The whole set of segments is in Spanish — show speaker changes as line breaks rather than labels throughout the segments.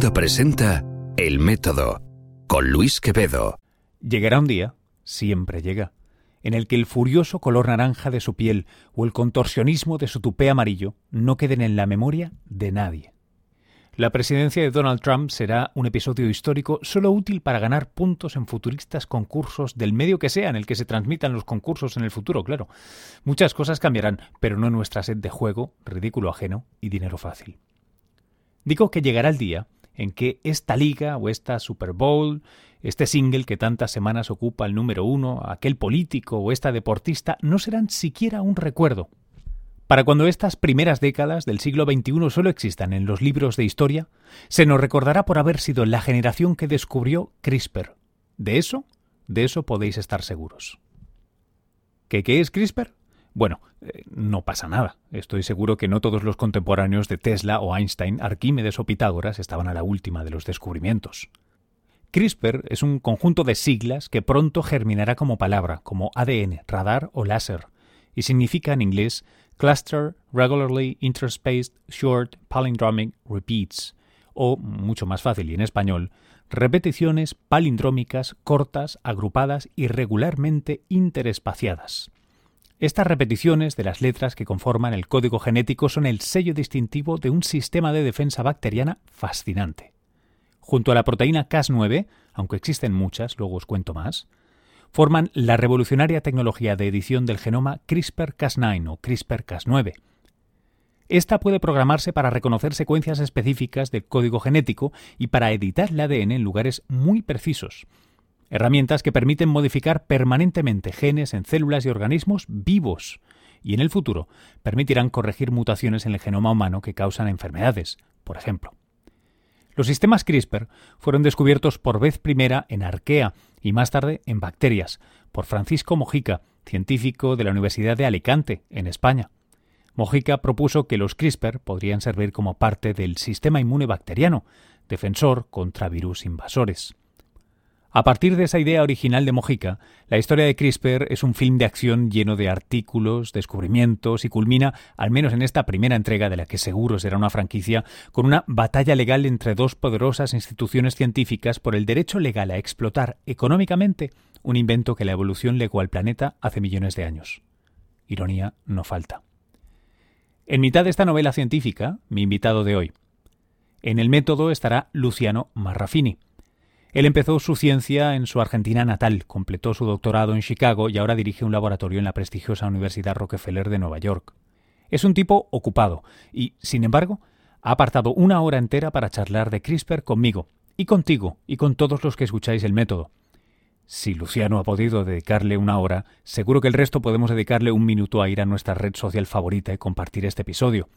Presenta El Método con Luis Quevedo.
Llegará un día, siempre llega, en el que el furioso color naranja de su piel o el contorsionismo de su tupé amarillo no queden en la memoria de nadie. La presidencia de Donald Trump será un episodio histórico solo útil para ganar puntos en futuristas concursos del medio que sea en el que se transmitan los concursos en el futuro, claro. Muchas cosas cambiarán, pero no nuestra sed de juego, ridículo ajeno y dinero fácil. Digo que llegará el día en que esta liga o esta Super Bowl, este single que tantas semanas ocupa el número uno, aquel político o esta deportista, no serán siquiera un recuerdo. Para cuando estas primeras décadas del siglo XXI solo existan en los libros de historia, se nos recordará por haber sido la generación que descubrió CRISPR. De eso, de eso podéis estar seguros. ¿Qué, qué es CRISPR? Bueno, eh, no pasa nada. Estoy seguro que no todos los contemporáneos de Tesla o Einstein, Arquímedes o Pitágoras estaban a la última de los descubrimientos. CRISPR es un conjunto de siglas que pronto germinará como palabra, como ADN, radar o láser, y significa en inglés Cluster Regularly Interspaced Short Palindromic Repeats, o, mucho más fácil y en español, repeticiones palindrómicas cortas, agrupadas y regularmente interespaciadas. Estas repeticiones de las letras que conforman el código genético son el sello distintivo de un sistema de defensa bacteriana fascinante. Junto a la proteína Cas9, aunque existen muchas, luego os cuento más, forman la revolucionaria tecnología de edición del genoma CRISPR-Cas9 o CRISPR-Cas9. Esta puede programarse para reconocer secuencias específicas de código genético y para editar el ADN en lugares muy precisos, herramientas que permiten modificar permanentemente genes en células y organismos vivos y en el futuro permitirán corregir mutaciones en el genoma humano que causan enfermedades, por ejemplo. Los sistemas CRISPR fueron descubiertos por vez primera en arquea y más tarde en bacterias por Francisco Mojica, científico de la Universidad de Alicante, en España. Mojica propuso que los CRISPR podrían servir como parte del sistema inmune bacteriano, defensor contra virus invasores. A partir de esa idea original de Mojica, la historia de CRISPR es un film de acción lleno de artículos, descubrimientos y culmina, al menos en esta primera entrega de la que seguro será una franquicia, con una batalla legal entre dos poderosas instituciones científicas por el derecho legal a explotar económicamente un invento que la evolución legó al planeta hace millones de años. Ironía no falta. En mitad de esta novela científica, mi invitado de hoy. En el método estará Luciano Marrafini él empezó su ciencia en su Argentina natal, completó su doctorado en Chicago y ahora dirige un laboratorio en la prestigiosa Universidad Rockefeller de Nueva York. Es un tipo ocupado y, sin embargo, ha apartado una hora entera para charlar de CRISPR conmigo, y contigo, y con todos los que escucháis el método. Si Luciano ha podido dedicarle una hora, seguro que el resto podemos dedicarle un minuto a ir a nuestra red social favorita y compartir este episodio.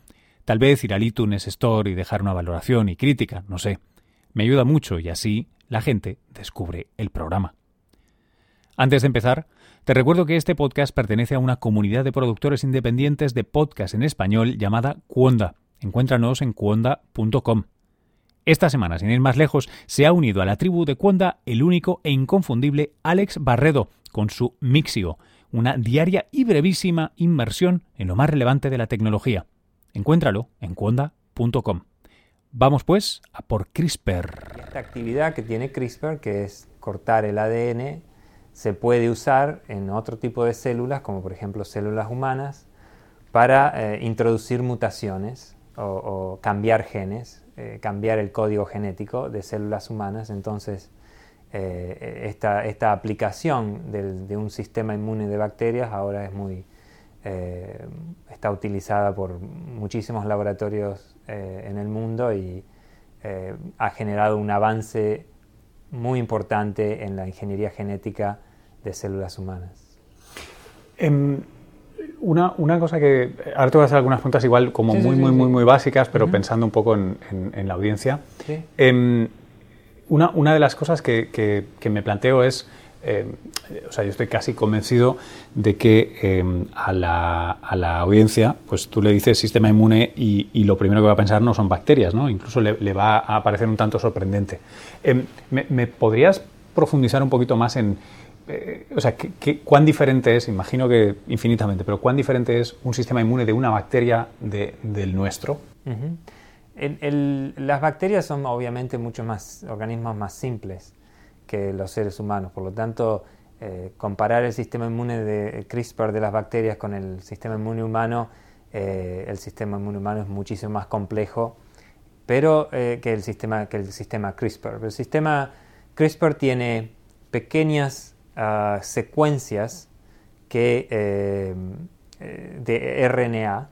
Tal vez ir al iTunes Store y dejar una valoración y crítica, no sé. Me ayuda mucho y así la gente descubre el programa. Antes de empezar, te recuerdo que este podcast pertenece a una comunidad de productores independientes de podcast en español llamada Cuonda. Encuéntranos en cuonda.com. Esta semana, sin ir más lejos, se ha unido a la tribu de Cuonda el único e inconfundible Alex Barredo con su Mixio, una diaria y brevísima inmersión en lo más relevante de la tecnología. Encuéntralo en cuonda.com. Vamos pues a por CRISPR.
Esta actividad que tiene CRISPR, que es cortar el ADN, se puede usar en otro tipo de células, como por ejemplo células humanas, para eh, introducir mutaciones o, cambiar genes, eh, cambiar el código genético de células humanas. Entonces, eh, esta, aplicación de un sistema inmune de bacterias ahora es muy, está utilizada por muchísimos laboratorios eh, en el mundo y eh, ha generado un avance muy importante en la ingeniería genética de células humanas.
Em, una, una, cosa que ahora te voy a hacer algunas preguntas igual como muy, muy, muy, muy básicas, pero pensando un poco en, en, la audiencia. Em, una, una, de las cosas que, que, que me planteo es eh, o sea, yo estoy casi convencido de que em, a, la, a, la, audiencia, pues tú le dices sistema inmune y, lo primero que va a pensar no son bacterias, ¿no? Incluso le, va a parecer un tanto sorprendente. Em, ¿me, podrías profundizar un poquito más en, eh, o sea, ¿qué, cuán diferente es, imagino que infinitamente, pero cuán diferente es un sistema inmune de una bacteria del nuestro?
las bacterias son obviamente muchos más organismos más simples que los seres humanos, por lo tanto, eh, comparar el sistema inmune de CRISPR de las bacterias con el sistema inmune humano, eh, el sistema inmune humano es muchísimo más complejo, pero que el sistema que el sistema CRISPR. El sistema CRISPR tiene pequeñas ah, secuencias que, de RNA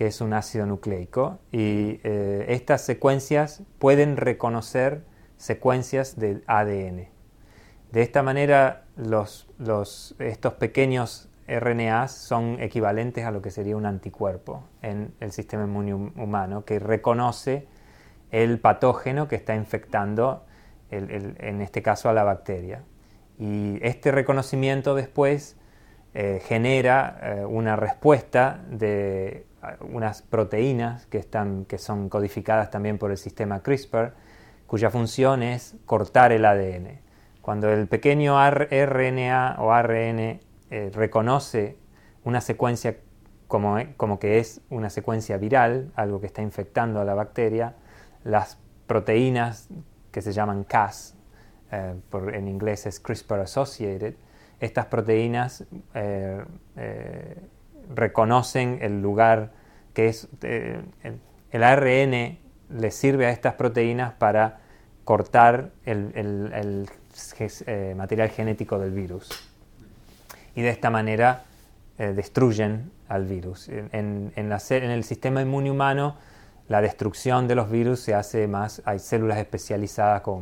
que es un ácido nucleico, y eh, estas secuencias pueden reconocer secuencias del ADN. De esta manera, estos pequeños RNAs son equivalentes a lo que sería un anticuerpo en el sistema inmune humano, que reconoce el patógeno que está infectando, en este caso, a la bacteria. Y este reconocimiento después eh, genera eh, una respuesta de unas proteínas que, están, que son codificadas también por el sistema CRISPR, cuya función es cortar el ADN. Cuando el pequeño RNA o ARN eh, reconoce una secuencia como, como, que es una secuencia viral, algo que está infectando a la bacteria, las proteínas que se llaman Cas, eh, en inglés es CRISPR Associated, estas proteínas eh, reconocen el lugar que es eh, el ARN le sirve a estas proteínas para cortar el, eh, material genético del virus. Y de esta manera eh, destruyen al virus. En, el sistema inmune humano, la destrucción de los virus se hace más, hay células especializadas como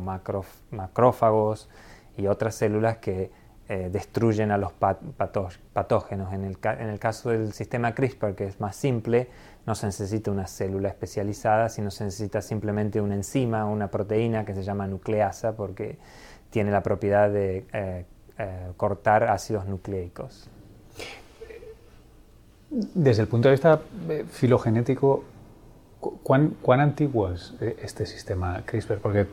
macrófagos y otras células que eh, destruyen a los patógenos. En el, caso del sistema CRISPR, que es más simple, no se necesita una célula especializada, sino se necesita simplemente una enzima, una proteína que se llama nucleasa, porque tiene la propiedad de eh, eh, cortar ácidos nucleicos.
Desde el punto de vista filogenético, ¿cuán, cuán antiguo es este sistema CRISPR? Porque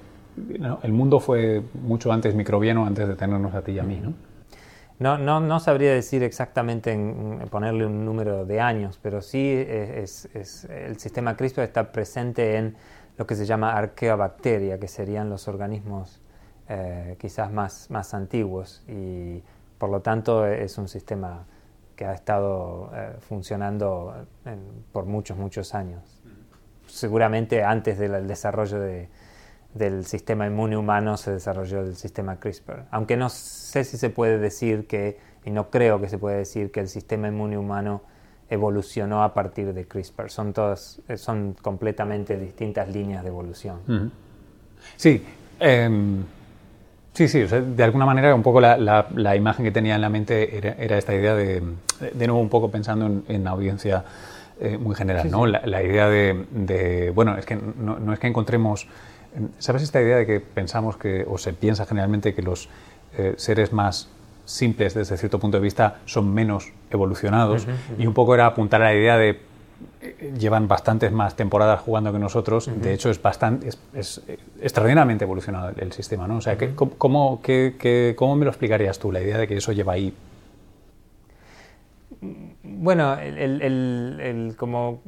el mundo fue mucho antes microbiano, antes de tenernos a ti y a mí, ¿no?
No, no, no sabría decir exactamente ponerle un número de años, pero sí es, el sistema CRISPR está presente en lo que se llama arqueobacteria, que serían los organismos eh, quizás más, más antiguos y por lo tanto es un sistema que ha estado eh, funcionando por muchos, muchos años. Seguramente antes del desarrollo de, del sistema inmune humano se desarrolló el sistema CRISPR. Aunque no sé si se puede decir que, y no creo que se puede decir que el sistema inmune humano evolucionó a partir de CRISPR. Son todas, eh, son completamente distintas líneas de evolución.
Sí, em, sí, sí. de alguna manera un poco la, imagen que tenía en la mente era, esta idea de, de nuevo un poco pensando en, la audiencia eh, muy general, ¿no? La, idea de, bueno, es que no, no es que encontremos ¿Sabes esta idea de que pensamos que, o se piensa generalmente que los eh, seres más simples desde cierto punto de vista son menos evolucionados? Y un poco era apuntar a la idea de eh, llevan bastantes más temporadas jugando que nosotros, de hecho es bastante es, extraordinariamente evolucionado el, sistema, ¿no? O sea, ¿cómo, ¿cómo me lo explicarías tú, la idea de que eso lleva ahí?
Bueno, el, el, como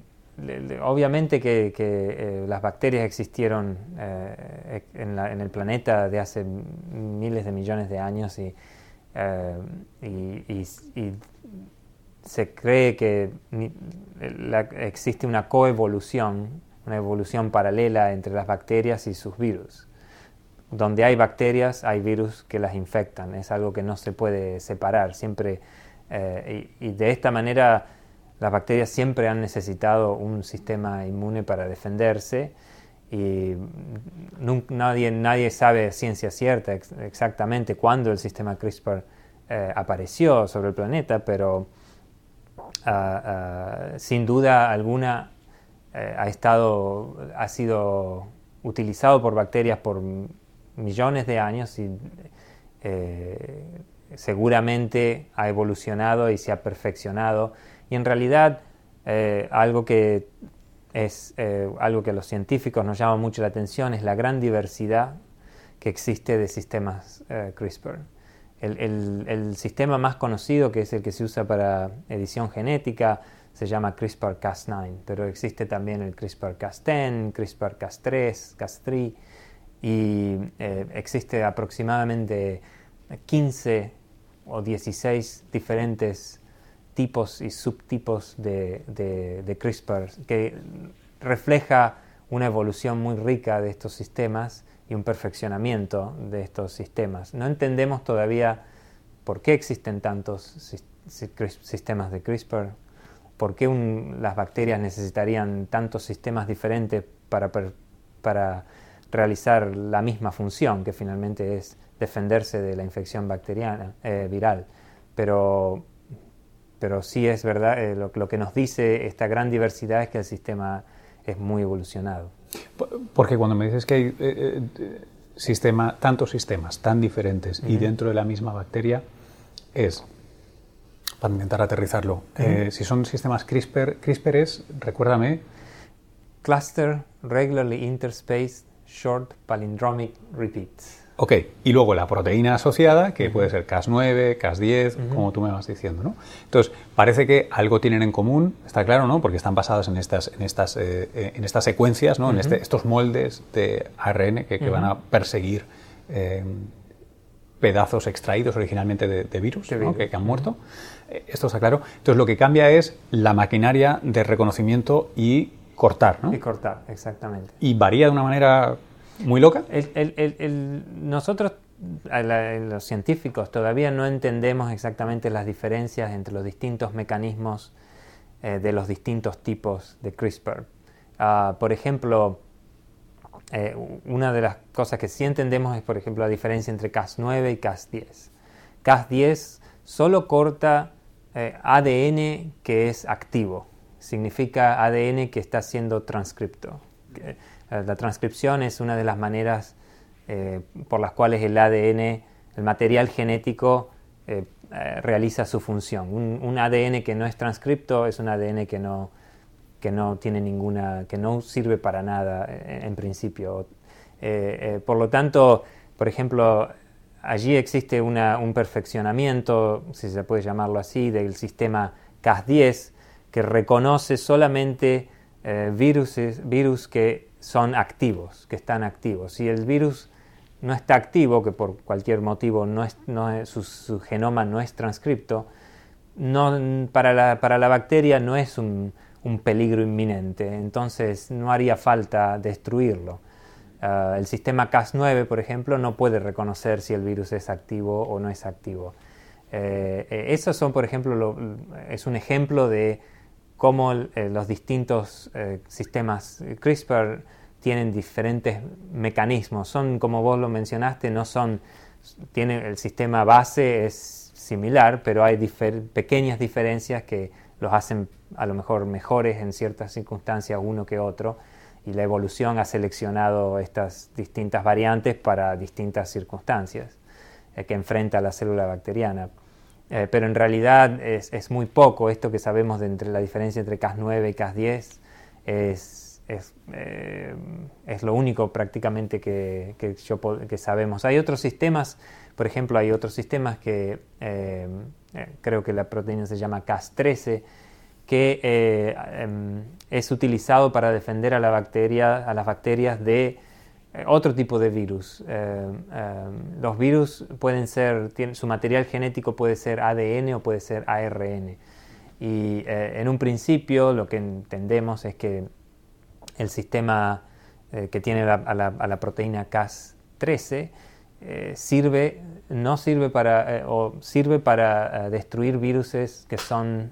obviamente que, eh, las bacterias existieron eh, en, el planeta de hace miles de millones de años y, eh, se cree que existe una coevolución, una evolución paralela entre las bacterias y sus virus. Donde hay bacterias hay virus que las infectan, es algo que no se puede separar, siempre, y de esta manera las bacterias siempre han necesitado un sistema inmune para defenderse y nadie, nadie sabe ciencia cierta exactamente cuándo el sistema CRISPR eh, apareció sobre el planeta, pero ah, ah, sin duda alguna eh, ha, estado, ha sido utilizado por bacterias por millones de años y eh, seguramente ha evolucionado y se ha perfeccionado y en realidad eh, algo que es eh, algo que a los científicos nos llama mucho la atención es la gran diversidad que existe de sistemas eh, CRISPR. El, sistema más conocido, que es el que se usa para edición genética, se llama CRISPR-Cas9, pero existe también el CRISPR-Cas10, CRISPR-Cas3, Cas3 y eh, existe aproximadamente 15 o 16 diferentes tipos y subtipos de, de, CRISPR que refleja una evolución muy rica de estos sistemas y un perfeccionamiento de estos sistemas. No entendemos todavía por qué existen tantos sistemas de CRISPR, por qué las bacterias necesitarían tantos sistemas diferentes para, para realizar la misma función, que finalmente es defenderse de la infección bacteriana, eh, viral. Pero, pero sí es verdad, eh, lo, que nos dice esta gran diversidad es que el sistema es muy evolucionado.
Porque cuando me dices que hay eh, sistema, tantos sistemas tan diferentes y dentro de la misma bacteria, es, para intentar aterrizarlo, si son sistemas CRISPR, CRISPR es, recuérdame,
Cluster Regularly Interspaced Short Palindromic Repeats.
Ok, y luego la proteína asociada, que puede ser Cas9, Cas10, como tú me vas diciendo, ¿no? Entonces, parece que algo tienen en común, está claro, ¿no? Porque están basadas en estas, en estas, eh, eh, en estas secuencias, ¿no? En este, estos moldes de ARN que, que van a perseguir eh, pedazos extraídos originalmente de, virus, que, han muerto. Esto está claro. Entonces, lo que cambia es la maquinaria de reconocimiento y cortar, ¿no?
Y cortar, exactamente.
Y varía de una manera muy loca.
nosotros, los científicos, todavía no entendemos exactamente las diferencias entre los distintos mecanismos eh, de los distintos tipos de CRISPR. Ah, por ejemplo, eh, una de las cosas que sí entendemos es, por ejemplo, la diferencia entre Cas9 y Cas10. Cas10 solo corta eh, ADN que es activo, significa ADN que está siendo transcripto. Eh, la transcripción es una de las maneras eh, por las cuales el ADN, el material genético, eh, realiza su función. Un, ADN que no es transcripto es un ADN que no, que no tiene ninguna, que no sirve para nada en, principio. por lo tanto, por ejemplo, allí existe un perfeccionamiento, si se puede llamarlo así, del sistema Cas10 que reconoce solamente virus que son activos, que están activos. Si el virus no está activo, que por cualquier motivo no es, no su, genoma no es transcripto, no, para, la, para, la, bacteria no es un, un, peligro inminente, entonces no haría falta destruirlo. Ah, el sistema Cas9, por ejemplo, no puede reconocer si el virus es activo o no es activo. Eh, eh esos son, por ejemplo, es un ejemplo de cómo eh, los distintos eh, sistemas CRISPR tienen diferentes mecanismos. Son, como vos lo mencionaste, no son, tiene, el sistema base es similar, pero hay pequeñas diferencias que los hacen a lo mejor mejores en ciertas circunstancias uno que otro y la evolución ha seleccionado estas distintas variantes para distintas circunstancias eh, que enfrenta la célula bacteriana. Eh, pero en realidad es, muy poco esto que sabemos de entre la diferencia entre Cas9 y Cas10 es, es, eh, es lo único prácticamente que, que, sabemos. Hay otros sistemas, por ejemplo, hay otros sistemas que eh, creo que la proteína se llama Cas13 que em, es utilizado para defender a, la bacteria, a las bacterias de otro tipo de virus. Eh, eh, los virus pueden ser, su material genético puede ser ADN o puede ser ARN. Y en un principio lo que entendemos es que el sistema que tiene a, la, proteína Cas13 sirve, no sirve para, o sirve para destruir virus que son,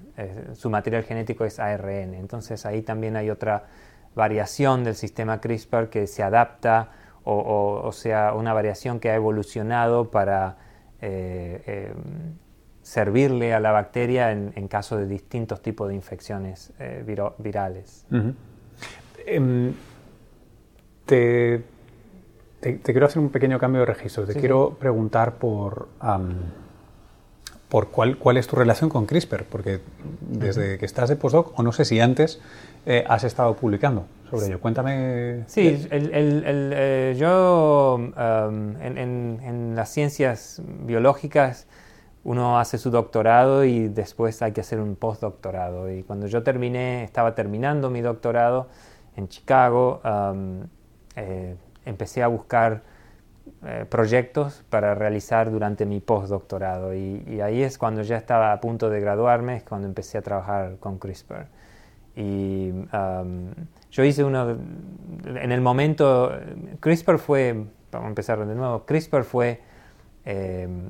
su material genético es ARN. Entonces ahí también hay otra variación del sistema CRISPR que se adapta o, sea una variación que ha evolucionado para eh, eh, servirle a la bacteria en, caso de distintos tipos de infecciones eh, virales.
Em, te, quiero hacer un pequeño cambio de registro. Te quiero preguntar por, por cuál, cuál es tu relación con CRISPR, porque desde que estás de postdoc, o no sé si antes, has estado publicando sobre ello. Cuéntame.
Sí, el, el, eh, yo um, en, las ciencias biológicas uno hace su doctorado y después hay que hacer un postdoctorado. Y cuando yo terminé, estaba terminando mi doctorado en Chicago, eh, empecé a buscar eh, proyectos para realizar durante mi postdoctorado. Y, y ahí es cuando ya estaba a punto de graduarme, es cuando empecé a trabajar con CRISPR. Y yo hice uno, en el momento, CRISPR fue, vamos a empezar de nuevo, CRISPR fue em,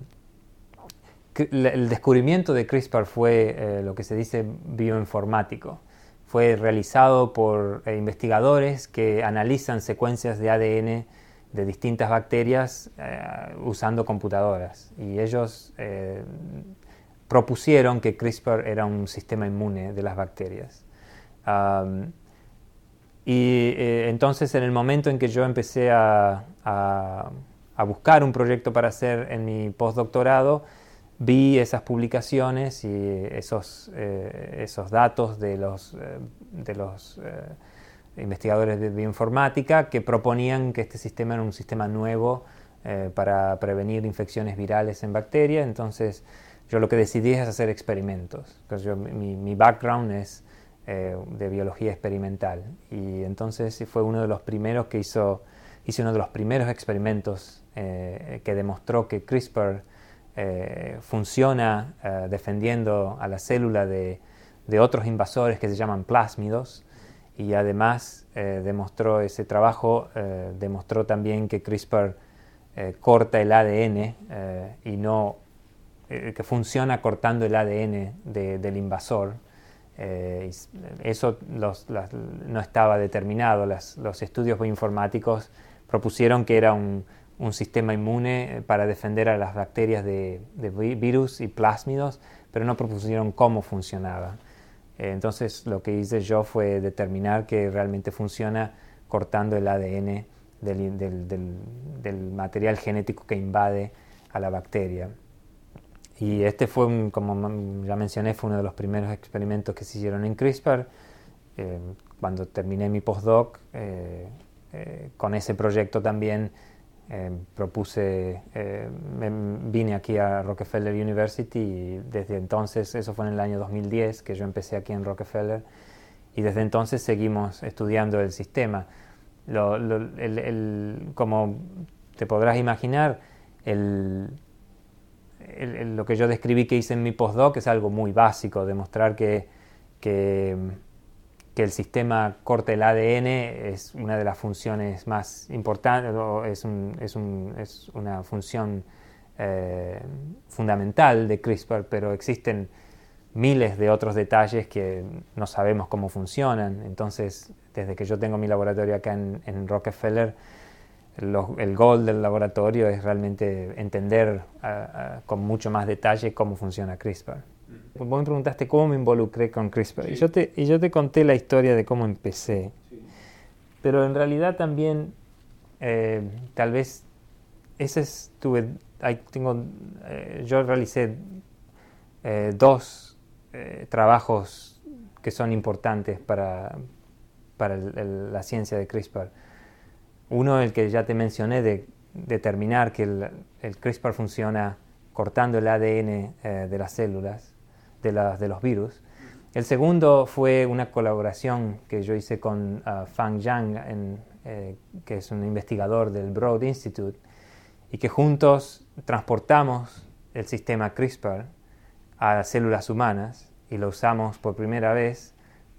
el descubrimiento de CRISPR fue eh, lo que se dice bioinformático. Fue realizado por eh, investigadores que analizan secuencias de ADN de distintas bacterias eh, usando computadoras. Y ellos propusieron que CRISPR era un sistema inmune de las bacterias. y entonces en el momento en que yo empecé a, a buscar un proyecto para hacer en mi postdoctorado, vi esas publicaciones y esos, eh, esos datos de los, eh, de los eh, investigadores de bioinformática que proponían que este sistema era un sistema nuevo para prevenir infecciones virales en bacterias. Entonces yo lo que decidí es hacer experimentos. Yo, mi, background es de biología experimental y entonces fue uno de los primeros que hizo, hice uno de los primeros experimentos que demostró que CRISPR eh, funciona eh, defendiendo a la célula de, otros invasores que se llaman plásmidos y además eh, demostró ese trabajo, demostró también que CRISPR corta el ADN y no que funciona cortando el ADN del invasor. eso no estaba determinado. los estudios bioinformáticos propusieron que era un, un sistema inmune eh, para defender a las bacterias de, virus y plásmidos, pero no propusieron cómo funcionaba. Eh, entonces lo que hice yo fue determinar que realmente funciona cortando el ADN del, material genético que invade a la bacteria. Y este fue, como ya mencioné, fue uno de los primeros experimentos que se hicieron en CRISPR. Eh, cuando terminé mi postdoc, con ese proyecto también eh, propuse, eh, vine aquí a Rockefeller University y desde entonces, eso fue en el año 2010 que yo empecé aquí en Rockefeller y desde entonces seguimos estudiando el sistema. como te podrás imaginar, lo que yo describí que hice en mi postdoc es algo muy básico, demostrar que que el sistema corte el ADN es una de las funciones más importantes, es, es, una función eh, fundamental de CRISPR, pero existen miles de otros detalles que no sabemos cómo funcionan. Entonces, desde que yo tengo mi laboratorio acá en, Rockefeller, el gol del laboratorio es realmente entender con mucho más detalle cómo funciona CRISPR. Vos me preguntaste cómo me involucré con CRISPR y, yo te, y yo te conté la historia de cómo empecé. Pero en realidad también, eh, tal vez, ese es, tuve, tengo, eh, yo realicé eh, dos trabajos que son importantes para, para la ciencia de CRISPR. Uno, el que ya te mencioné, de determinar que el, el CRISPR funciona cortando el ADN de las células de, los virus. El segundo fue una colaboración que yo hice con uh, Fang Zhang, eh, que es un investigador del Broad Institute, y que juntos transportamos el sistema CRISPR a células humanas y lo usamos por primera vez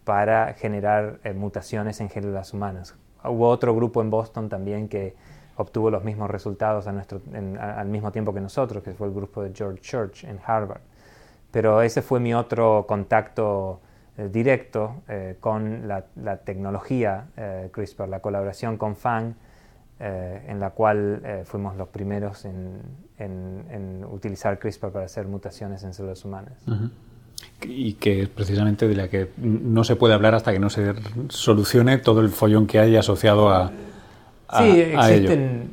para generar eh, mutaciones en células humanas. Hubo otro grupo en Boston también que obtuvo los mismos resultados al mismo tiempo que nosotros, que fue el grupo de George Church en Harvard. Pero ese fue mi otro contacto eh, directo eh, con la, tecnología eh, CRISPR, la colaboración con FANG, en la cual fuimos los primeros en, utilizar CRISPR para hacer mutaciones en células humanas.
Y que es precisamente de la que no se puede hablar hasta que no se solucione todo el follón que hay asociado a,
a sí, existen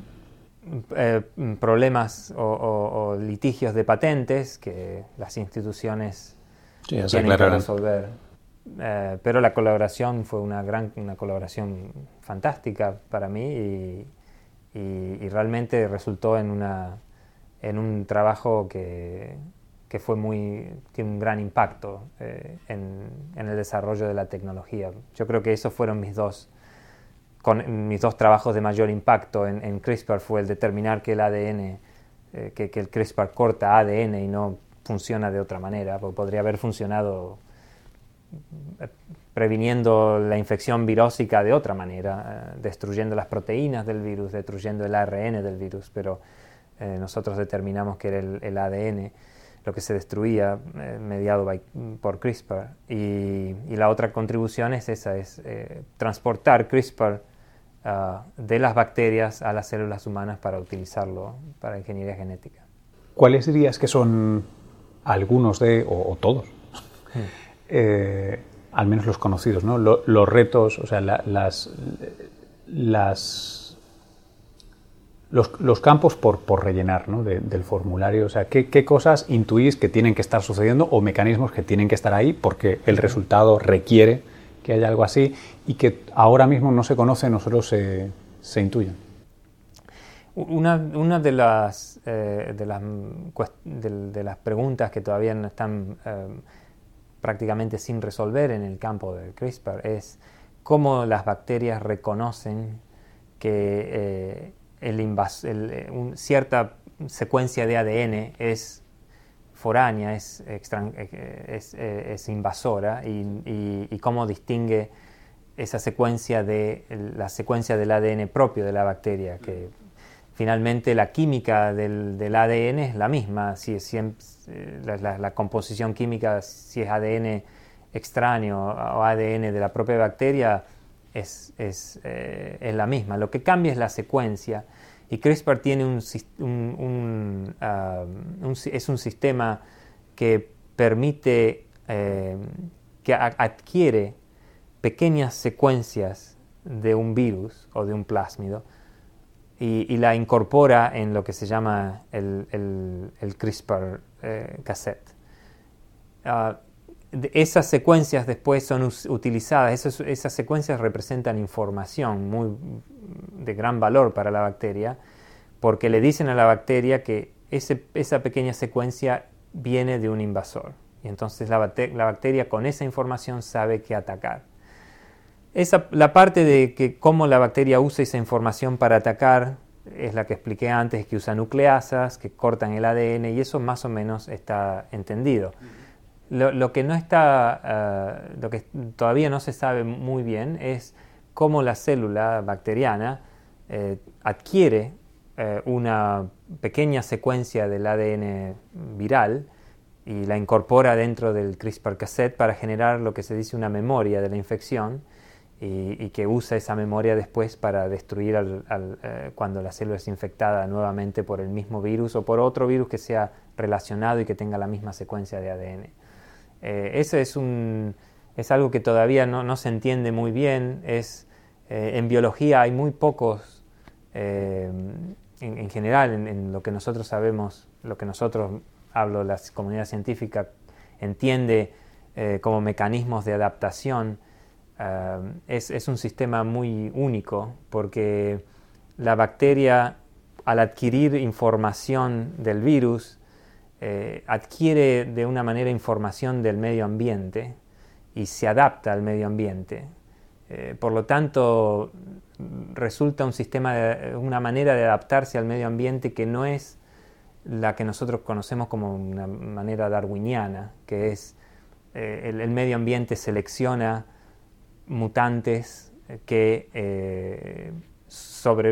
eh, problemas o, litigios de patentes que las instituciones tienen que resolver. Eh, pero la colaboración fue una gran una colaboración fantástica para mí y, realmente resultó en, una, en un trabajo que, que fue muy, tiene un gran impacto eh, en, el desarrollo de la tecnología. Yo creo que esos fueron mis dos, con, mis dos trabajos de mayor impacto en, CRISPR, fue el determinar que el ADN, eh, que, el CRISPR corta ADN y no funciona de otra manera, porque podría haber funcionado previniendo la infección virósica de otra manera, eh, destruyendo las proteínas del virus, destruyendo el ARN del virus, pero eh, nosotros determinamos que era el, ADN lo que se destruía eh, mediado por CRISPR. Y, la otra contribución es esa, es transportar CRISPR ah, de las bacterias a las células humanas para utilizarlo para ingeniería genética.
¿Cuáles dirías que son algunos de, o, todos, hmm al menos los conocidos, ¿no? los retos, o sea, las, las, los, campos por, por rellenar ¿no? del formulario, o sea, ¿qué, ¿qué, cosas intuís que tienen que estar sucediendo o mecanismos que tienen que estar ahí porque el resultado requiere que haya algo así y que ahora mismo no se conoce, no solo se, se intuyen.
Una, una de, las, eh, de, las, de, las preguntas que todavía no están eh, prácticamente sin resolver en el campo del CRISPR es cómo las bacterias reconocen que eh, eh, cierta secuencia de ADN es foránea, es, eh, es, invasora y, cómo distingue esa secuencia de la secuencia del ADN propio de la bacteria, que finalmente la química del, ADN es la misma, si, eh, la, composición química, si es ADN extraño o ADN de la propia bacteria, es, eh, la misma. Lo que cambia es la secuencia y CRISPR tiene un, um, es un sistema que permite, eh, que adquiere pequeñas secuencias de un virus o de un plásmido y, la incorpora en lo que se llama el, CRISPR eh, cassette. Ah, esas secuencias después son utilizadas, esas, secuencias representan información muy, de gran valor para la bacteria, porque le dicen a la bacteria que esa pequeña secuencia viene de un invasor. Y entonces la, la bacteria con esa información sabe qué atacar. Esa, la parte de que cómo la bacteria usa esa información para atacar es la que expliqué antes, que usa nucleasas, que cortan el ADN y eso más o menos está entendido. Lo, que no está, ah, lo que todavía no se sabe muy bien es cómo la célula bacteriana eh, adquiere eh, una pequeña secuencia del ADN viral y la incorpora dentro del CRISPR cassette para generar lo que se dice una memoria de la infección y, que usa esa memoria después para destruir eh, cuando la célula es infectada nuevamente por el mismo virus o por otro virus que sea relacionado y que tenga la misma secuencia de ADN. Eso es, un, es algo que todavía no, no se entiende muy bien. Es, eh, en biología hay muy pocos, en, en, general, en, lo que nosotros sabemos, lo que nosotros, hablo, la comunidad científica, entiende como mecanismos de adaptación es, un sistema muy único porque la bacteria al adquirir información del virus eh, adquiere de una manera información del medio ambiente y se adapta al medio ambiente. Eh, por lo tanto, resulta un sistema, una manera de adaptarse al medio ambiente que no es la que nosotros conocemos como una manera darwiniana, que es eh, el, medio ambiente selecciona mutantes que eh,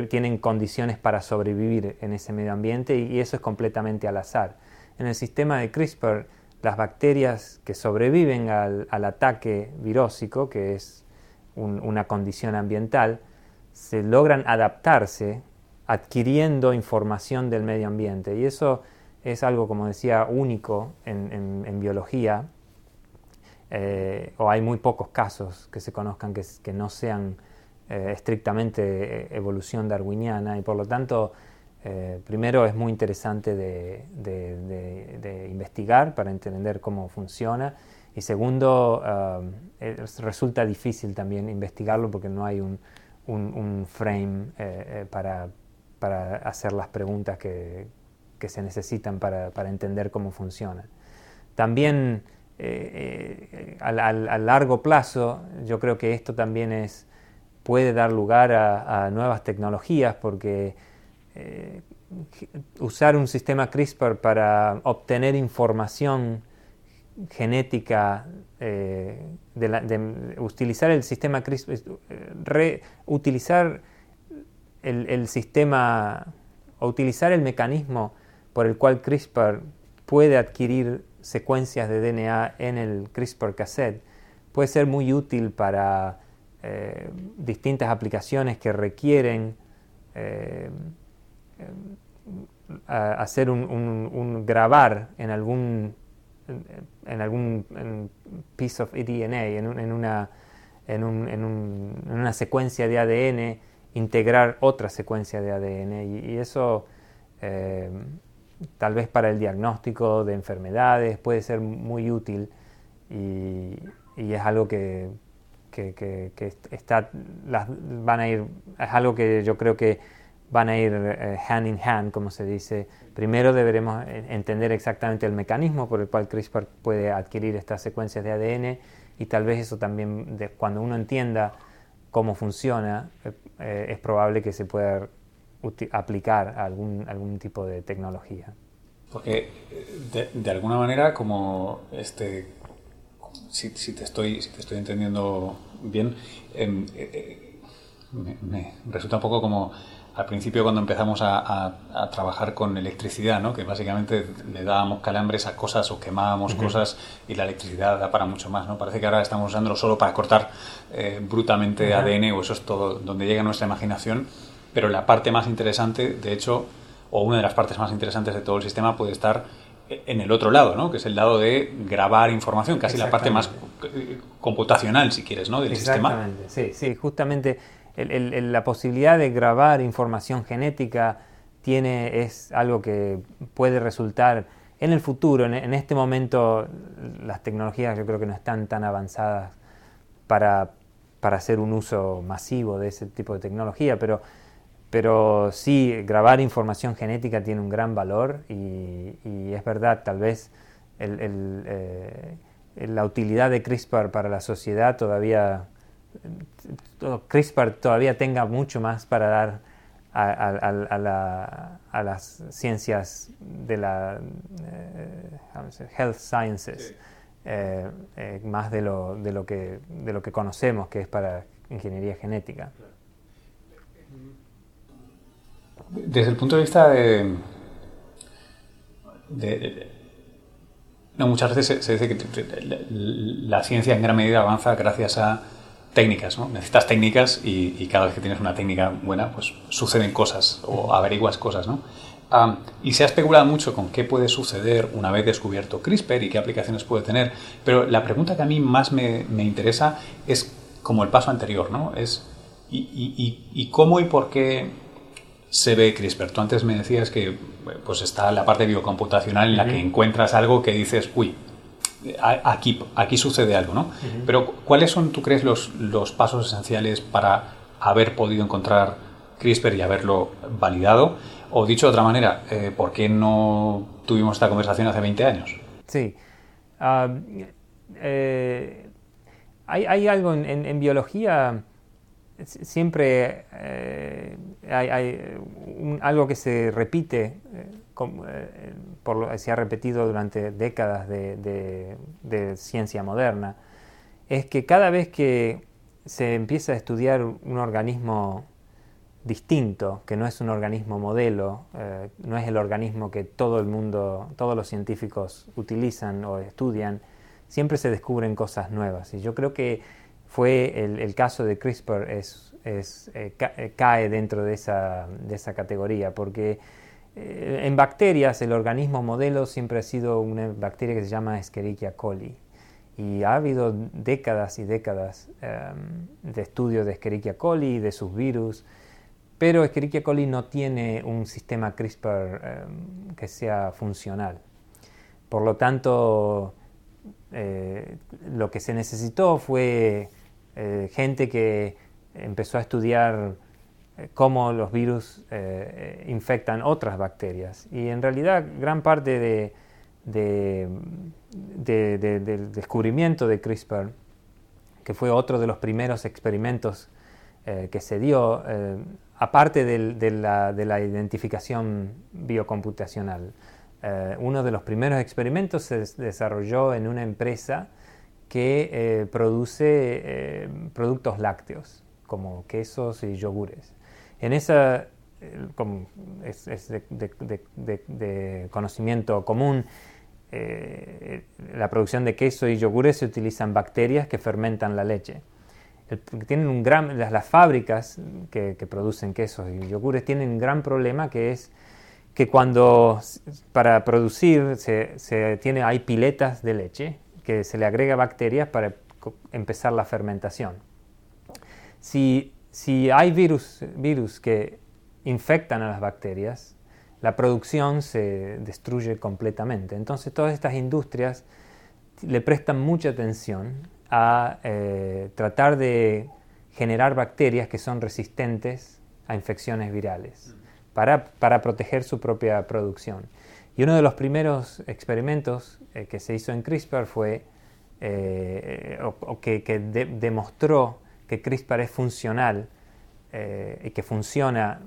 tienen condiciones para sobrevivir en ese medio ambiente y, eso es completamente al azar. En el sistema de CRISPR, las bacterias que sobreviven al, ataque virósico, que es una condición ambiental, se logran adaptarse adquiriendo información del medio ambiente. Y eso es algo, como decía, único en biología eh, o hay muy pocos casos que se conozcan que, no sean eh, estrictamente eh, evolución darwiniana y por lo tanto primero es muy interesante de, investigar para entender cómo funciona y segundo resulta difícil también investigarlo porque no hay un, frame para, hacer las preguntas que, se necesitan para, entender cómo funciona. también a, largo plazo yo creo que esto también es, puede dar lugar a, nuevas tecnologías porque usar un sistema CRISPR para obtener información genética, eh, de, utilizar el sistema CRISPR, reutilizar el, sistema o utilizar el mecanismo por el cual CRISPR puede adquirir secuencias de DNA en el CRISPR cassette puede ser muy útil para eh, distintas aplicaciones que requieren eh, hacer un, grabar en algún en, algún piece of DNA, en, una, en, una secuencia de ADN, integrar otra secuencia de ADN. Y, eso, eh, tal vez para el diagnóstico de enfermedades, puede ser muy útil y, es algo que, está, las, van a ir, es algo que yo creo que van a ir eh, hand in hand, como se dice. Primero deberemos eh, entender exactamente el mecanismo por el cual CRISPR puede adquirir estas secuencias de ADN y tal vez eso también, cuando uno entienda cómo funciona, eh, es probable que se pueda aplicar a algún, algún tipo de tecnología.
Porque de, alguna manera, como este, si, te, estoy, si te estoy entendiendo bien, em, me resulta un poco como al principio cuando empezamos a, trabajar con electricidad, ¿no? que básicamente le dábamos calambres a cosas o quemábamos cosas y la electricidad da para mucho más. ¿no? Parece que ahora estamos usándolo solo para cortar eh, brutamente ADN o eso es todo donde llega nuestra imaginación, pero la parte más interesante, de hecho, o una de las partes más interesantes de todo el sistema puede estar en el otro lado, ¿no? que es el lado de grabar información, casi la parte más computacional, si quieres, ¿no? del sistema.
Sí, sí, justamente la posibilidad de grabar información genética tiene, es algo que puede resultar en el futuro. En, este momento las tecnologías yo creo que no están tan avanzadas para, hacer un uso masivo de ese tipo de tecnología, pero, pero sí, grabar información genética tiene un gran valor y, es verdad, tal vez eh, la utilidad de CRISPR para la sociedad todavía CRISPR todavía tenga mucho más para dar a, las ciencias de la eh, health sciences, eh, eh, más de lo, de, lo que, de lo que conocemos que es para ingeniería genética.
Desde el punto de vista de, no, muchas veces se, dice que la ciencia en gran medida avanza gracias a técnicas, ¿no? Necesitas técnicas y, cada vez que tienes una técnica buena, pues suceden cosas o averiguas cosas, ¿no? y se ha especulado mucho con qué puede suceder una vez descubierto CRISPR y qué aplicaciones puede tener, pero la pregunta que a mí más me, me interesa es como el paso anterior, ¿no? Es y, y, cómo y por qué se ve CRISPR. Tú antes me decías que pues está la parte biocomputacional en la que encuentras algo que dices, uy, aquí, aquí sucede algo, ¿no? Pero ¿cuáles son, tú crees, los, los pasos esenciales para haber podido encontrar CRISPR y haberlo validado? O dicho de otra manera, eh, ¿por qué no tuvimos esta conversación hace 20 años?
Sí. Ah, eh, hay, hay, algo en, biología, siempre eh, hay, hay algo que se repite eh, se ha repetido durante décadas de, ciencia moderna, es que cada vez que se empieza a estudiar un organismo distinto, que no es un organismo modelo, eh, no es el organismo que todo el mundo, todos los científicos utilizan o estudian, siempre se descubren cosas nuevas. Y yo creo que fue el, caso de CRISPR es, eh, cae dentro de esa, categoría, porque eh, en bacterias, el organismo modelo siempre ha sido una bacteria que se llama Escherichia coli. Y ha habido décadas y décadas em, de estudios de Escherichia coli, de sus virus, pero Escherichia coli no tiene un sistema CRISPR em, que sea funcional. Por lo tanto, eh, lo que se necesitó fue eh, gente que empezó a estudiar eh, cómo los virus eh, infectan otras bacterias. Y en realidad gran parte de, del descubrimiento de CRISPR, que fue otro de los primeros experimentos que se dio, aparte de, la, identificación biocomputacional. Uno de los primeros experimentos se desarrolló en una empresa que produce productos lácteos, como quesos y yogures. En esa, es, de, conocimiento común, la producción de queso y yogures se utilizan bacterias que fermentan la leche tienen un gran, las, fábricas que, producen quesos y yogures tienen un gran problema que es que cuando para producir se, tiene, hay piletas de leche que se le agrega bacterias para empezar la fermentación. Si, si hay virus, virus que infectan a las bacterias, la producción se destruye completamente. Entonces todas estas industrias le prestan mucha atención a eh, tratar de generar bacterias que son resistentes a infecciones virales para, proteger su propia producción. Y uno de los primeros experimentos eh, que se hizo en CRISPR fue, eh, que, demostró que CRISPR es funcional y que funciona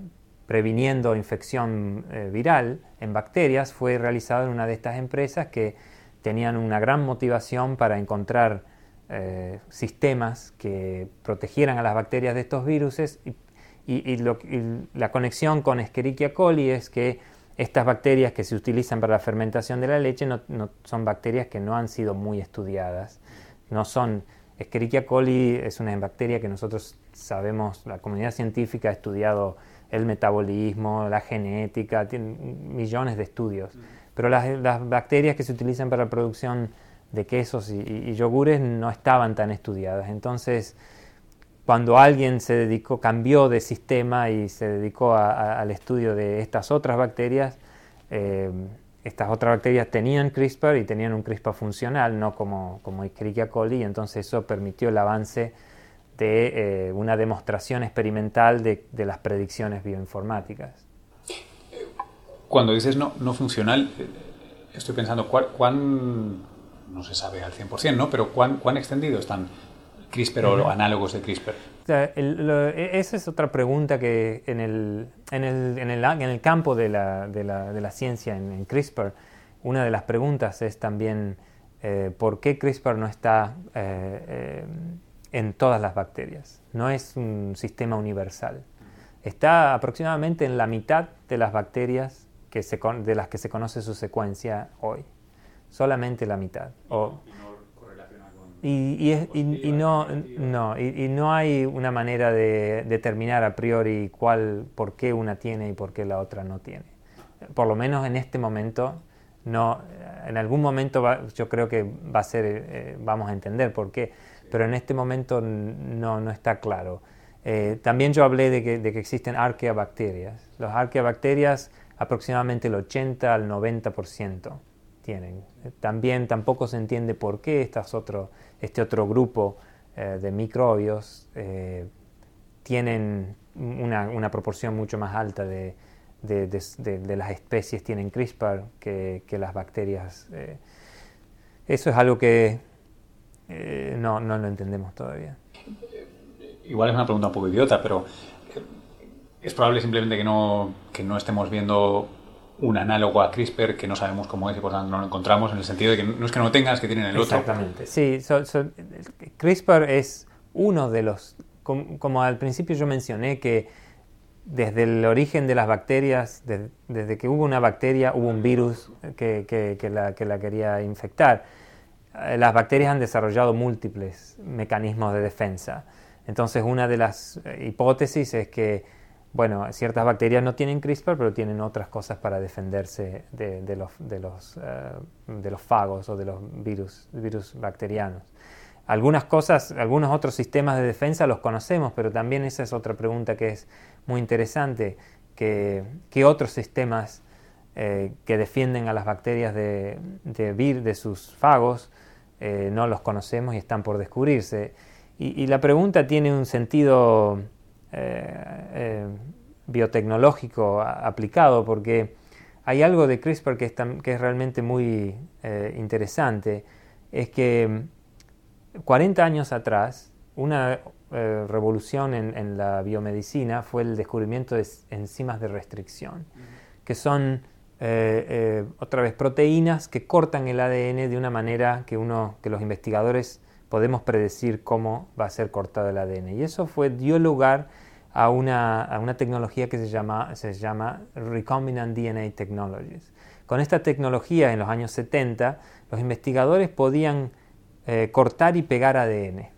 previniendo infección viral en bacterias, fue realizado en una de estas empresas que tenían una gran motivación para encontrar eh, sistemas que protegieran a las bacterias de estos virus y, la conexión con Escherichia coli es que estas bacterias que se utilizan para la fermentación de la leche no, son bacterias que no han sido muy estudiadas. No son, Escherichia coli es una bacteria que nosotros sabemos, la comunidad científica ha estudiado el metabolismo, la genética, tiene millones de estudios. Pero las, las bacterias que se utilizan para la producción de quesos y, yogures no estaban tan estudiadas. Entonces, cuando alguien se dedicó, cambió de sistema y se dedicó al estudio de estas otras bacterias, eh, estas otras bacterias tenían CRISPR y tenían un CRISPR funcional, no como, como Escherichia coli, y entonces eso permitió el avance de eh, una demostración experimental de, las predicciones bioinformáticas.
Cuando dices no, no funcional, eh, estoy pensando, ¿cuán, no se sabe al 100%, ¿no? Pero ¿cuán, cuán extendido están CRISPR o análogos de CRISPR?
E, esa es otra pregunta que en el, en el, en el, en el campo de la, de, la, de la, ciencia, en, CRISPR, una de las preguntas es también eh, por qué CRISPR no está eh, eh, en todas las bacterias. No es un sistema universal. Está aproximadamente en la mitad de las bacterias que se, de las que se conoce su secuencia hoy solamente la mitad. Y, y, no, no, y, no hay una manera de determinar a priori cuál, por qué una tiene y por qué la otra no tiene. Por lo menos en este momento, no, en algún momento yo creo que va a ser, eh, vamos a entender por qué, pero en este momento no, no está claro. Eh, también yo hablé de que, de que existen arqueabacterias. Los arqueabacterias aproximadamente el 80 al 90% tienen. También tampoco se entiende por qué este otro grupo eh, de microbios eh, tienen una, proporción mucho más alta de, las especies tienen CRISPR que, las bacterias. Eh. eso es algo que no, no lo entendemos todavía.
Igual es una pregunta un poco idiota, pero es probable simplemente que no, que no estemos viendo un análogo a CRISPR que no sabemos cómo es y por tanto no lo encontramos en el sentido de que no es que no lo tengas, es que tienen el
otro. Exactamente, sí. CRISPR es uno de los, como, al principio yo mencioné que desde el origen de las bacterias, desde que hubo una bacteria, hubo un virus que, que, la, que la quería infectar. Eh, las bacterias han desarrollado múltiples mecanismos de defensa. Entonces una de las eh, hipótesis es que bueno, ciertas bacterias no tienen CRISPR, pero tienen otras cosas para defenderse de, los, de, los, eh, de los, fagos o de los virus, virus bacterianos. Algunas cosas, algunos otros sistemas de defensa los conocemos, pero también esa es otra pregunta que es muy interesante. ¿Qué otros sistemas eh, que defienden a las bacterias de, de, de sus fagos eh, no los conocemos y están por descubrirse? y la pregunta tiene un sentido eh, eh, biotecnológico aplicado, porque hay algo de CRISPR que es, realmente muy eh, interesante, es que 40 años atrás, una revolución en, la biomedicina fue el descubrimiento de enzimas de restricción, que son, otra vez, proteínas que cortan el ADN de una manera que, uno, que los investigadores podemos predecir cómo va a ser cortado el ADN. Y eso fue, dio lugar a una, tecnología que se llama, se llama Recombinant DNA Technologies. Con esta tecnología en los años 70, los investigadores podían eh, cortar y pegar ADN.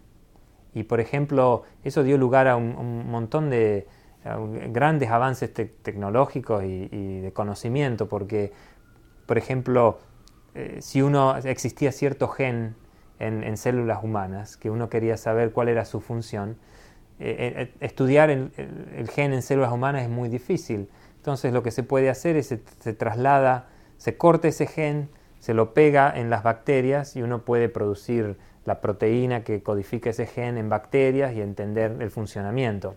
Y por ejemplo, eso dio lugar a un, montón de grandes avances tecnológicos y, de conocimiento, porque, por ejemplo, eh, si uno existía cierto gen en, células humanas, que uno quería saber cuál era su función, eh, eh, estudiar el, gen en células humanas es muy difícil. Entonces lo que se puede hacer es se, se traslada, se corta ese gen, se lo pega en las bacterias y uno puede producir la proteína que codifica ese gen en bacterias y entender el funcionamiento.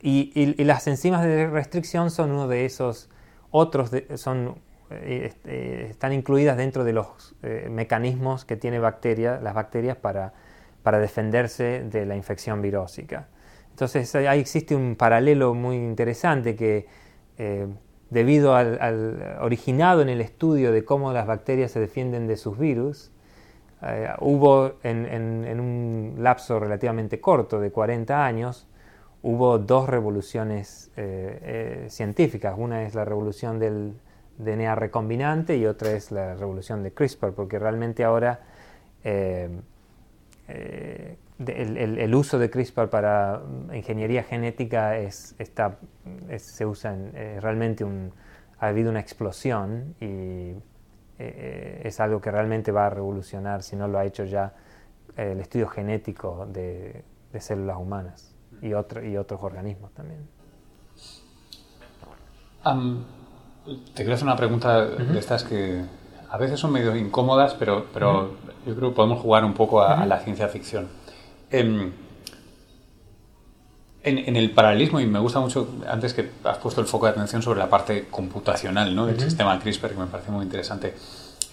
Y, las enzimas de restricción son uno de esos otros, son, eh, están incluidas dentro de los mecanismos que tiene bacteria, las bacterias para para defenderse de la infección virósica. Entonces ahí existe un paralelo muy interesante que eh, debido al, originado en el estudio de cómo las bacterias se defienden de sus virus, eh, hubo en, un lapso relativamente corto de 40 años, hubo dos revoluciones eh, científicas. Una es la revolución del DNA recombinante y otra es la revolución de CRISPR, porque realmente ahora eh, el, uso de CRISPR para ingeniería genética es, está, se usa eh, realmente un, ha habido una explosión y eh, es algo que realmente va a revolucionar, si no lo ha hecho ya, el estudio genético de, células humanas y, otro, y otros organismos también.
Te quiero hacer una pregunta de estas que a veces son medio incómodas, pero, pero yo creo que podemos jugar un poco a, la ciencia ficción. Em, en, el paralelismo, y me gusta mucho, antes que has puesto el foco de atención sobre la parte computacional ¿no? del sistema CRISPR, que me parece muy interesante.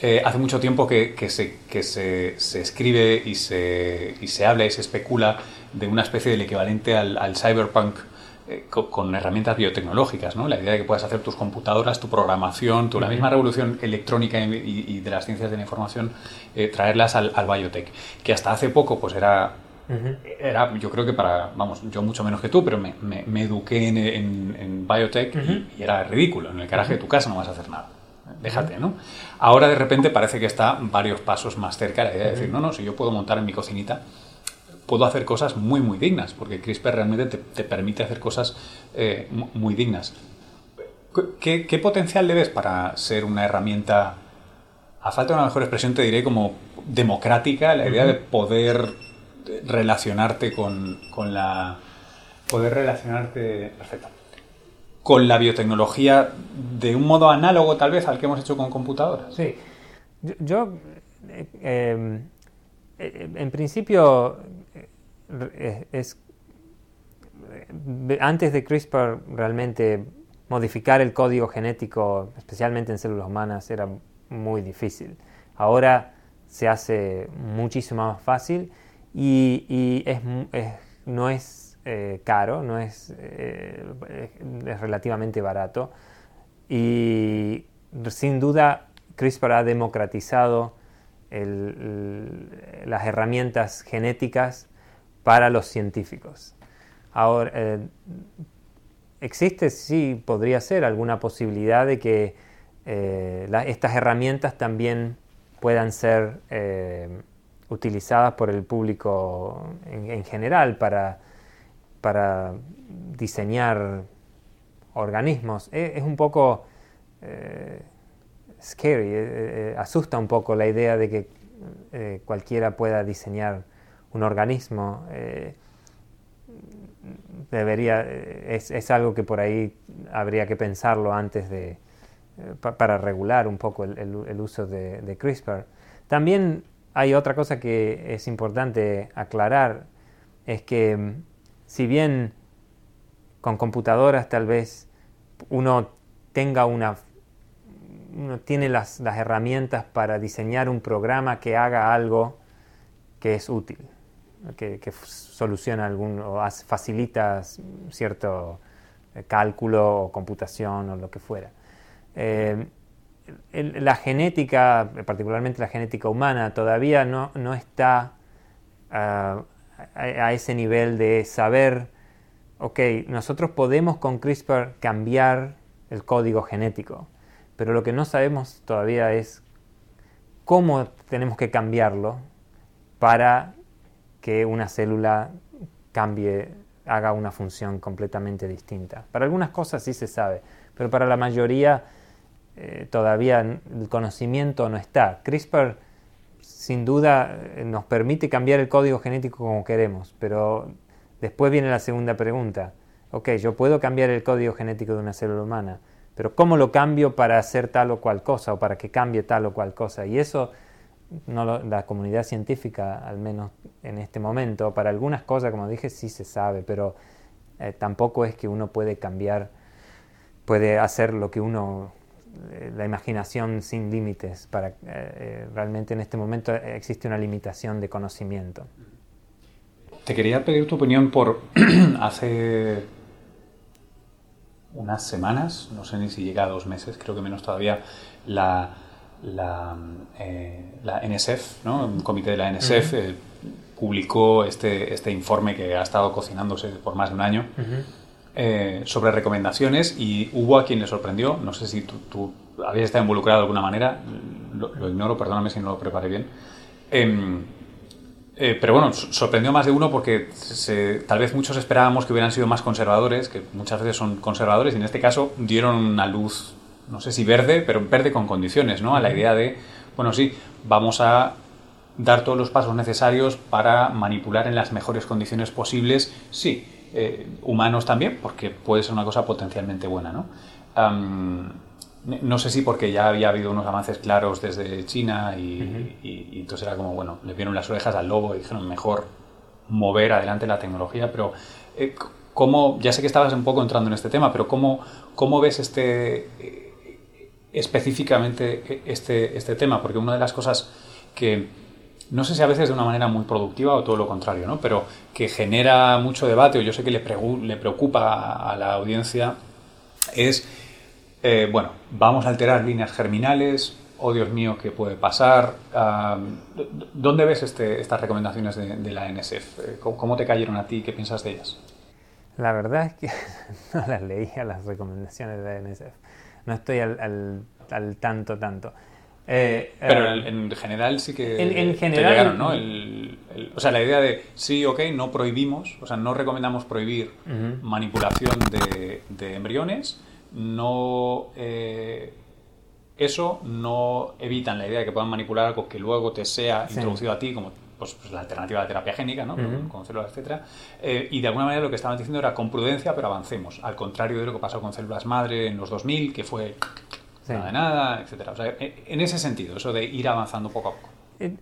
Eh, hace mucho tiempo que, que, se, que se, se, escribe y se, y se habla y se especula de una especie del equivalente al, al cyberpunk eh, con, herramientas biotecnológicas, ¿no? La idea de que puedas hacer tus computadoras, tu programación, tu, la misma revolución electrónica y, de las ciencias de la información, eh, traerlas al, biotech, que hasta hace poco pues era, era, yo creo que para, vamos, yo mucho menos que tú, pero me, me, eduqué en, en, biotech y, era ridículo, en el garaje de tu casa no vas a hacer nada. Déjate, ¿no? Ahora de repente parece que está varios pasos más cerca la idea de decir, no, no, si yo puedo montar en mi cocinita puedo hacer cosas muy, muy dignas, porque CRISPR realmente te, permite hacer cosas eh, muy dignas. ¿Qué, potencial le ves para ser una herramienta, a falta de una mejor expresión, te diré como democrática, la idea de poder relacionarte con, la... poder relacionarte... Perfecto. Con la biotecnología de un modo análogo tal vez al que hemos hecho con computadoras.
Sí. Yo, eh, eh, en principio es, antes de CRISPR realmente modificar el código genético, especialmente en células humanas, era muy difícil. Ahora se hace muchísimo más fácil y, no es eh, caro, no es, eh, es relativamente barato y sin duda CRISPR ha democratizado las herramientas genéticas para los científicos. Ahora, eh, existe, sí, podría ser alguna posibilidad de que eh, estas herramientas también puedan ser eh, utilizadas por el público en, general para, para, diseñar organismos. Es, un poco scary, asusta un poco la idea de que cualquiera pueda diseñar un organismo. Eh, debería, es, algo que por ahí habría que pensarlo antes de, eh, para regular un poco el, uso de, CRISPR. También hay otra cosa que es importante aclarar, es que mm, si bien con computadoras tal vez uno tenga una uno tiene las, herramientas para diseñar un programa que haga algo que es útil, que, soluciona algún o facilita cierto eh, cálculo o computación o lo que fuera. Eh, la genética, particularmente la genética humana, todavía no, está ah, a, ese nivel de saber, ok, nosotros podemos con CRISPR cambiar el código genético, pero lo que no sabemos todavía es cómo tenemos que cambiarlo para que una célula cambie, haga una función completamente distinta. Para algunas cosas sí se sabe, pero para la mayoría eh, todavía el conocimiento no está. CRISPR sin duda eh, nos permite cambiar el código genético como queremos, pero después viene la segunda pregunta. Ok, yo puedo cambiar el código genético de una célula humana, pero ¿cómo lo cambio para hacer tal o cual cosa o para que cambie tal o cual cosa? Y eso no la comunidad científica, al menos en este momento, para algunas cosas, como dije, sí se sabe, pero eh, tampoco es que uno puede cambiar, puede hacer lo que uno eh, la imaginación sin límites. Para, eh, realmente en este momento existe una limitación de conocimiento.
Te quería pedir tu opinión por hace unas semanas, no sé ni si llega a dos meses, creo que menos todavía, la, la, NSF, ¿no? un comité de la NSF, publicó este, este informe que ha estado cocinándose por más de un año. Eh, sobre recomendaciones y hubo a quien le sorprendió, no sé si tú, habías estado involucrado de alguna manera, lo, ignoro, perdóname si no lo preparé bien. Em, eh, pero bueno, sorprendió más de uno porque tal vez muchos esperábamos que hubieran sido más conservadores, que muchas veces son conservadores, y en este caso dieron una luz, no sé si verde, pero verde con condiciones, ¿no? A la idea de, bueno, sí, vamos a dar todos los pasos necesarios para manipular en las mejores condiciones posibles, sí, eh, humanos también, porque puede ser una cosa potencialmente buena, ¿no? no sé si porque ya había habido unos avances claros desde China y, entonces era como, bueno, le vieron las orejas al lobo y dijeron mejor mover adelante la tecnología, pero eh, ¿cómo, ya sé que estabas un poco entrando en este tema, pero ¿cómo, cómo ves este eh, específicamente este, este tema? Porque una de las cosas que no sé si a veces de una manera muy productiva o todo lo contrario, ¿no? pero que genera mucho debate o yo sé que le, preocupa a la audiencia es, eh, bueno, vamos a alterar líneas germinales, oh Dios mío, ¿qué puede pasar? ¿Dónde ves este, estas recomendaciones de, la NSF? Eh, ¿Cómo, te cayeron a ti? ¿Qué piensas de ellas?
La verdad es que no las leía las recomendaciones de la NSF. No estoy al, al tanto tanto.
Eh, Pero eh, en, general sí que en, general, llegaron, ¿no? o sea, la idea de sí, ok, no prohibimos, o sea, no recomendamos prohibir manipulación de, embriones, no... Eh, eso no evitan la idea de que puedan manipular algo que luego te sea introducido a ti como pues, pues, la alternativa de terapia génica, ¿no? con células, etcétera. y de alguna manera lo que estaban diciendo era con prudencia, pero avancemos. Al contrario de lo que pasó con células madre en los 2000, que fue nada de nada. O sea, e, en ese sentido, eso de ir avanzando poco a poco. Eh,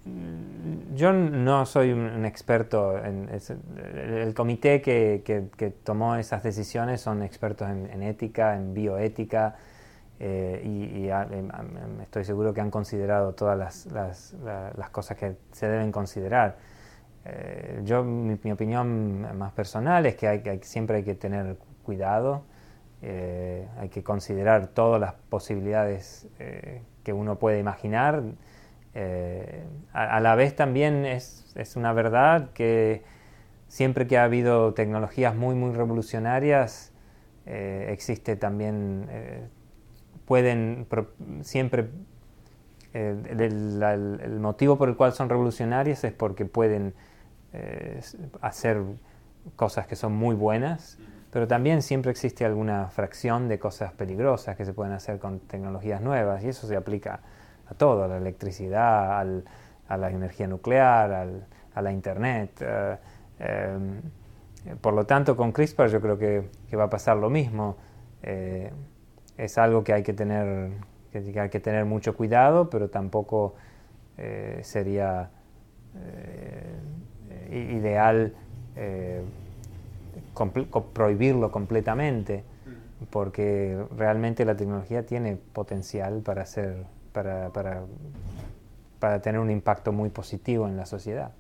yo no soy un experto en el comité que, que, tomó esas decisiones son expertos en, ética, en bioética eh, y, em, estoy seguro que han considerado todas las, las, las cosas que se deben considerar. Eh, yo mi, opinión más personal es que, hay, que siempre hay que tener cuidado eh, hay que considerar todas las posibilidades eh, que uno puede imaginar. Eh, a, la vez también es, es, una verdad que siempre que ha habido tecnologías muy, muy revolucionarias, existe también, pueden siempre, el, el, motivo por el cual son revolucionarias es porque pueden hacer cosas que son muy buenas pero también siempre existe alguna fracción de cosas peligrosas que se pueden hacer con tecnologías nuevas y eso se aplica a todo, a la electricidad, a la energía nuclear, a la internet. Eh, eh, por lo tanto, con CRISPR yo creo que, va a pasar lo mismo. Eh, es algo que hay que tener, que hay que tener mucho cuidado, pero tampoco sería ideal prohibirlo completamente. porque realmente la tecnología tiene potencial para, hacer, para, para, para tener un impacto muy positivo en la sociedad.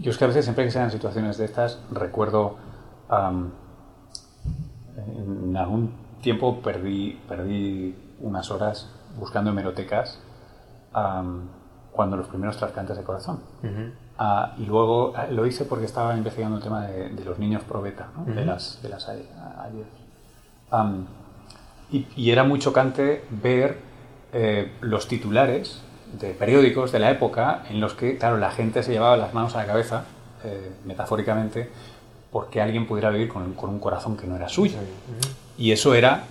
Yo es que a veces, siempre que sean situaciones de estas, recuerdo. en algún tiempo perdí, perdí unas horas buscando hemerotecas cuando los primeros trasplantes de corazón. Ah, y luego ah, lo hice porque estaba investigando el tema de, los niños probeta, de las, de las y, y, era muy chocante ver eh, los titulares de periódicos de la época en los que, claro, la gente se llevaba las manos a la cabeza, eh, metafóricamente, porque alguien pudiera vivir con, con, un corazón que no era suyo. Y eso era,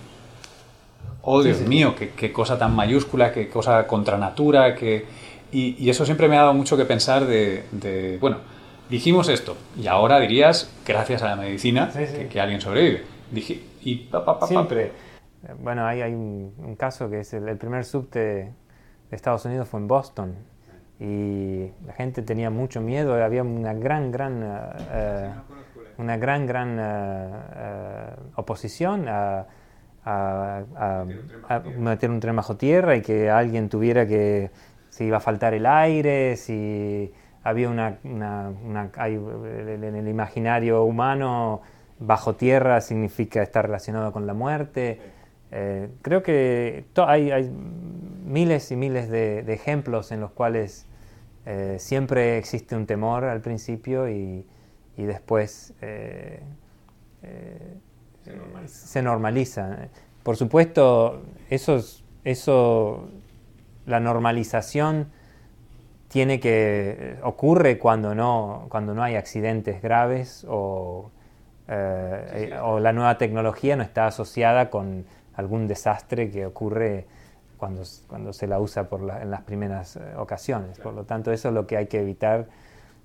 oh Dios mío, qué, qué, cosa tan mayúscula, qué cosa contra natura, que, y, y, eso siempre me ha dado mucho que pensar de, de, bueno, dijimos esto, y ahora dirías, gracias a la medicina, que, que, alguien sobrevive. Dije, y pa, pa, pa,
Siempre. Bueno, hay, hay un, un, caso que es el, el primer subte Estados Unidos fue en Boston y la gente tenía mucho miedo, había una gran, gran, uh, una gran, gran uh, oposición a, a, a, meter un tren bajo tierra y que alguien tuviera que, si iba a faltar el aire, si había una, una, una hay, en el imaginario humano, bajo tierra significa estar relacionado con la muerte. Eh, creo que hay, hay, miles y miles de, ejemplos en los cuales eh, siempre existe un temor al principio y, y después eh, se normaliza. Por supuesto, eso, eso, la normalización tiene que ocurre cuando no, cuando no hay accidentes graves o, o la nueva tecnología no está asociada con algún desastre que ocurre cuando, cuando se la usa por en las primeras eh, ocasiones. Por lo tanto, eso es lo que hay que evitar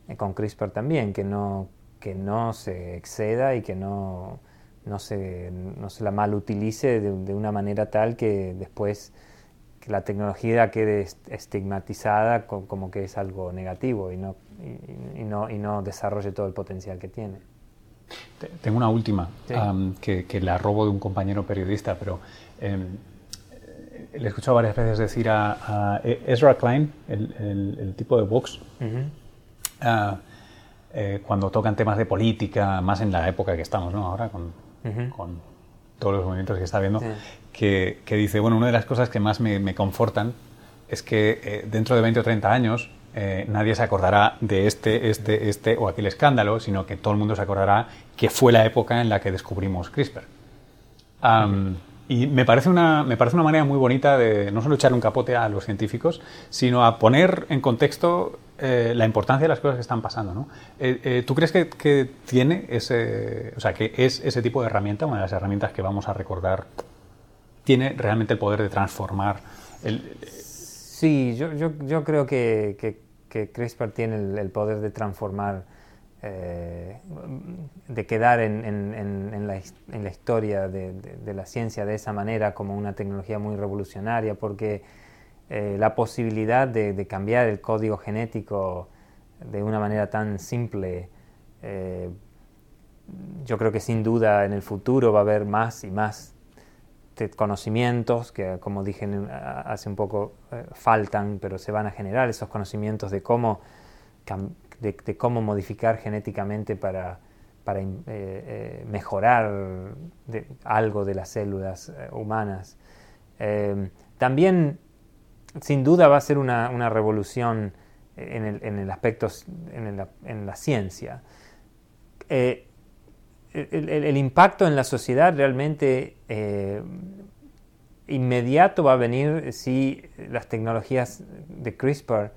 eh, con CRISPR también, que no, que no se exceda y que no, no, se, no se la mal utilice de, de, una manera tal que después que la tecnología quede estigmatizada como que es algo negativo y no, y, y no, y no desarrolle todo el potencial que tiene.
Tengo una última, sí. um, que, que, la robo de un compañero periodista, pero eh, le he escuchado varias veces decir a, a Ezra Klein, el, el, el, tipo de Vox, uh -huh. uh, eh, cuando tocan temas de política, más en la época que estamos ¿no? ahora, con, uh -huh. con todos los movimientos que está viendo, sí. que, que, dice, bueno, una de las cosas que más me, me confortan es que eh, dentro de 20 o 30 años eh, nadie se acordará de este, este, este o aquel escándalo, sino que todo el mundo se acordará que fue la época en la que descubrimos CRISPR. Um, y me parece, una, me parece una manera muy bonita de no solo echarle un capote a los científicos, sino a poner en contexto eh, la importancia de las cosas que están pasando. ¿no? Eh, eh, ¿Tú crees que, que, tiene ese, o sea, que es ese tipo de herramienta, una de las herramientas que vamos a recordar, tiene realmente el poder de transformar el...
Sí, yo, yo, yo creo que, que, que CRISPR tiene el, el, poder de transformar, eh, de quedar en, en, en, la, en, la, historia de, de, de, la ciencia de esa manera como una tecnología muy revolucionaria, porque eh, la posibilidad de, cambiar el código genético de una manera tan simple, eh, yo creo que sin duda en el futuro va a haber más y más conocimientos que, como dije hace un poco, eh, faltan, pero se van a generar esos conocimientos de cómo, de, cómo modificar genéticamente para, para mejorar algo de las células humanas. También, sin duda, va a ser una, una revolución en el, en el aspecto, en, el, en la ciencia. El, el, impacto en la sociedad realmente eh, inmediato va a venir si las tecnologías de CRISPR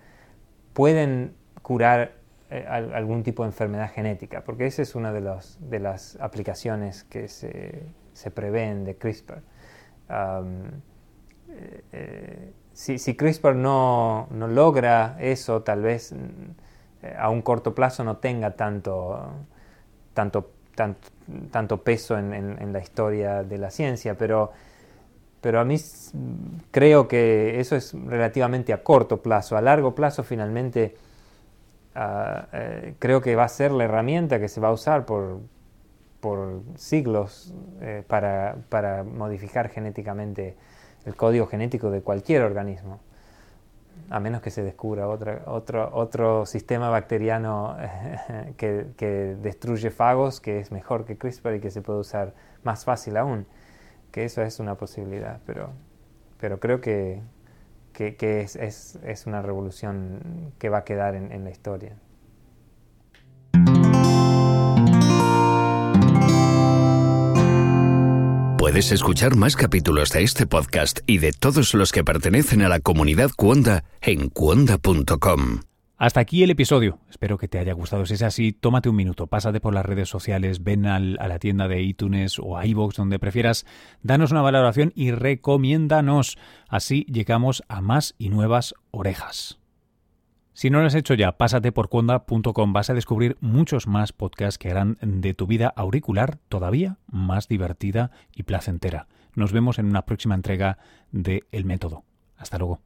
pueden curar eh, algún tipo de enfermedad genética, porque esa es una de, los, de las aplicaciones que se, se prevén de CRISPR. Eh, si, si, CRISPR no, no, logra eso, tal vez eh, a un corto plazo no tenga tanto, tanto, tanto, peso en, la historia de la ciencia, pero pero a mí creo que eso es relativamente a corto plazo. A largo plazo, finalmente, eh, creo que va a ser la herramienta que se va a usar por, por siglos eh, para, para, modificar genéticamente el código genético de cualquier organismo, a menos que se descubra otra, otro, otro sistema bacteriano que, que, destruye fagos, que es mejor que CRISPR y que se puede usar más fácil aún, que eso es una posibilidad, pero, pero creo que, que, es, es, es, una revolución que va a quedar en, en la historia.
Puedes escuchar más capítulos de este podcast y de todos los que pertenecen a la comunidad Cuonda en cuonda.com.
Hasta aquí el episodio. Espero que te haya gustado. Si es así, tómate un minuto, pásate por las redes sociales, ven a la tienda de iTunes o a iVoox, donde prefieras, danos una valoración y recomiéndanos. Así llegamos a más y nuevas orejas. Si no lo has hecho ya, pásate por cuonda.com. Vas a descubrir muchos más podcasts que harán de tu vida auricular todavía más divertida y placentera. Nos vemos en una próxima entrega de El Método. Hasta luego.